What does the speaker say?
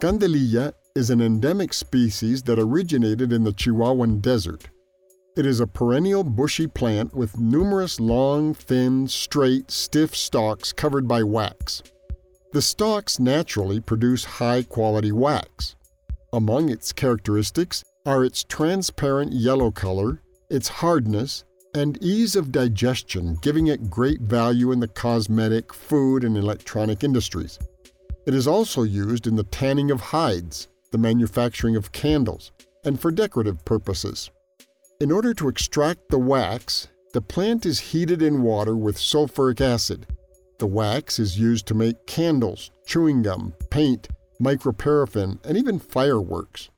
Candelilla is an endemic species that originated in the Chihuahuan Desert. It is a perennial bushy plant with numerous long, thin, straight, stiff stalks covered by wax. The stalks naturally produce high quality wax. Among its characteristics are its transparent yellow color, its hardness, and ease of digestion, giving it great value in the cosmetic, food, and electronic industries. It is also used in the tanning of hides, the manufacturing of candles, and for decorative purposes. In order to extract the wax, the plant is heated in water with sulfuric acid. The wax is used to make candles, chewing gum, paint, microparaffin, and even fireworks.